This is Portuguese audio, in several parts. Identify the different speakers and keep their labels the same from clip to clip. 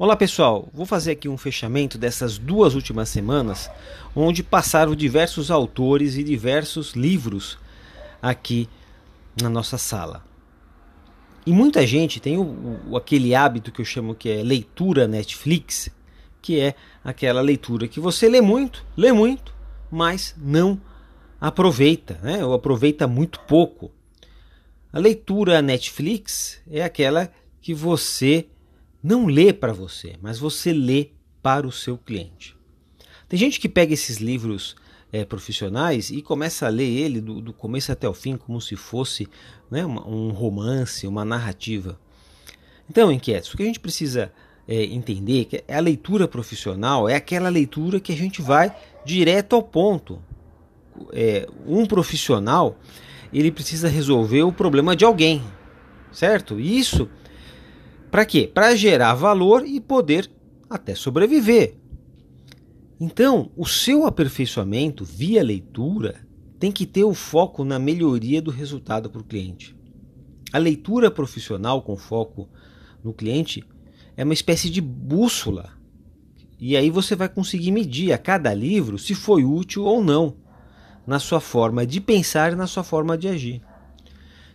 Speaker 1: Olá pessoal, vou fazer aqui um fechamento dessas duas últimas semanas, onde passaram diversos autores e diversos livros aqui na nossa sala. E muita gente tem o, o, aquele hábito que eu chamo que é leitura Netflix, que é aquela leitura que você lê muito, lê muito, mas não aproveita, né? ou aproveita muito pouco. A leitura Netflix é aquela que você não lê para você, mas você lê para o seu cliente. Tem gente que pega esses livros é, profissionais e começa a ler ele do, do, começo até o fim como se fosse né, um romance, uma narrativa. Então, inquietos, o que a gente precisa é, entender é que a leitura profissional é aquela leitura que a gente vai direto ao ponto. É, um profissional ele precisa resolver o problema de alguém, certo? Isso para quê? Para gerar valor e poder até sobreviver. Então, o seu aperfeiçoamento via leitura tem que ter o foco na melhoria do resultado para o cliente. A leitura profissional com foco no cliente é uma espécie de bússola. E aí você vai conseguir medir a cada livro se foi útil ou não na sua forma de pensar e na sua forma de agir.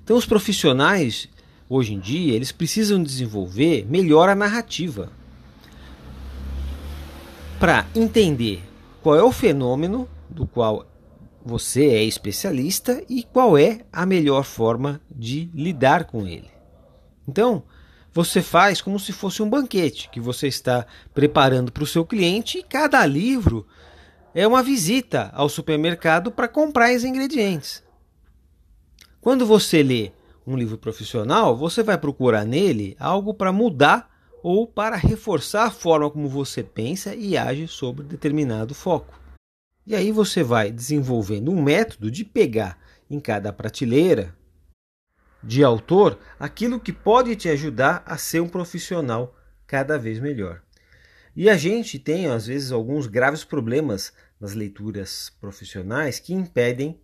Speaker 1: Então, os profissionais, hoje em dia, eles precisam desenvolver melhor a narrativa para entender qual é o fenômeno do qual você é especialista e qual é a melhor forma de lidar com ele. Então, você faz como se fosse um banquete que você está preparando para o seu cliente e cada livro é uma visita ao supermercado para comprar os ingredientes. Quando você lê um livro profissional, você vai procurar nele algo para mudar ou para reforçar a forma como você pensa e age sobre determinado foco. E aí você vai desenvolvendo um método de pegar em cada prateleira de autor aquilo que pode te ajudar a ser um profissional cada vez melhor. E a gente tem, às vezes, alguns graves problemas nas leituras profissionais que impedem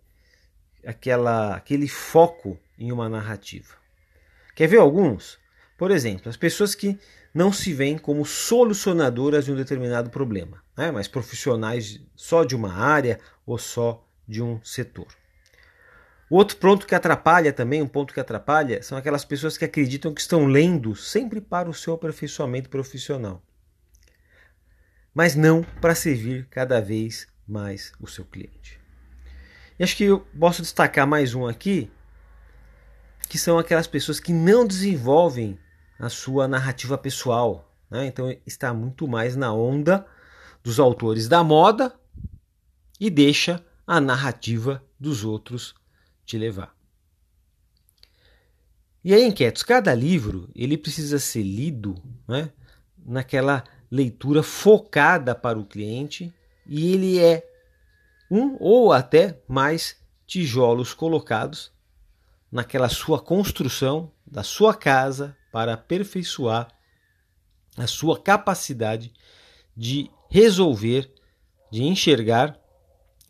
Speaker 1: aquela, aquele foco em uma narrativa. Quer ver alguns? Por exemplo, as pessoas que não se veem como solucionadoras de um determinado problema, né? mas profissionais só de uma área ou só de um setor. O outro ponto que atrapalha também, um ponto que atrapalha, são aquelas pessoas que acreditam que estão lendo sempre para o seu aperfeiçoamento profissional mas não para servir cada vez mais o seu cliente. E acho que eu posso destacar mais um aqui, que são aquelas pessoas que não desenvolvem a sua narrativa pessoal. Né? Então está muito mais na onda dos autores da moda e deixa a narrativa dos outros te levar. E aí, inquietos, cada livro ele precisa ser lido né, naquela leitura focada para o cliente e ele é um ou até mais tijolos colocados naquela sua construção da sua casa para aperfeiçoar a sua capacidade de resolver, de enxergar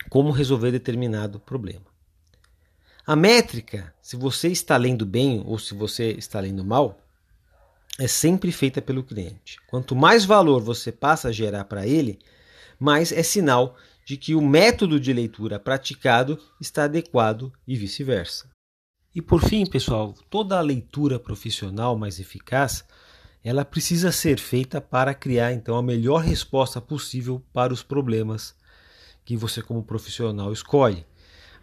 Speaker 1: como resolver determinado problema. A métrica, se você está lendo bem ou se você está lendo mal, é sempre feita pelo cliente. Quanto mais valor você passa a gerar para ele, mais é sinal de que o método de leitura praticado está adequado e vice-versa. E por fim, pessoal, toda a leitura profissional mais eficaz, ela precisa ser feita para criar então a melhor resposta possível para os problemas que você como profissional escolhe.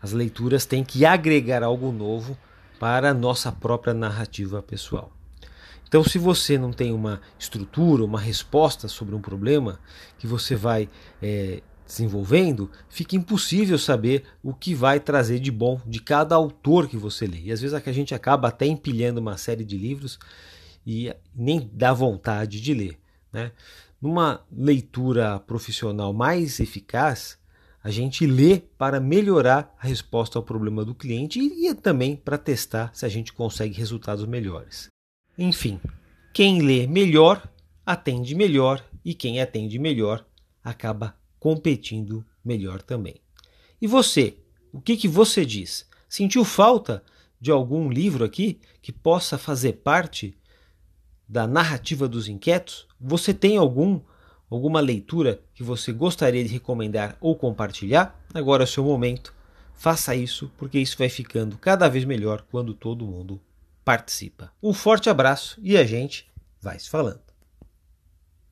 Speaker 1: As leituras têm que agregar algo novo para a nossa própria narrativa pessoal. Então, se você não tem uma estrutura, uma resposta sobre um problema que você vai é, desenvolvendo, fica impossível saber o que vai trazer de bom de cada autor que você lê. E às vezes a gente acaba até empilhando uma série de livros e nem dá vontade de ler. Né? Numa leitura profissional mais eficaz, a gente lê para melhorar a resposta ao problema do cliente e, e também para testar se a gente consegue resultados melhores. Enfim, quem lê melhor atende melhor e quem atende melhor acaba competindo melhor também. E você, o que, que você diz? Sentiu falta de algum livro aqui que possa fazer parte da narrativa dos inquietos? Você tem algum alguma leitura que você gostaria de recomendar ou compartilhar? Agora é o seu momento. Faça isso, porque isso vai ficando cada vez melhor quando todo mundo participa. Um forte abraço e a gente vai se falando.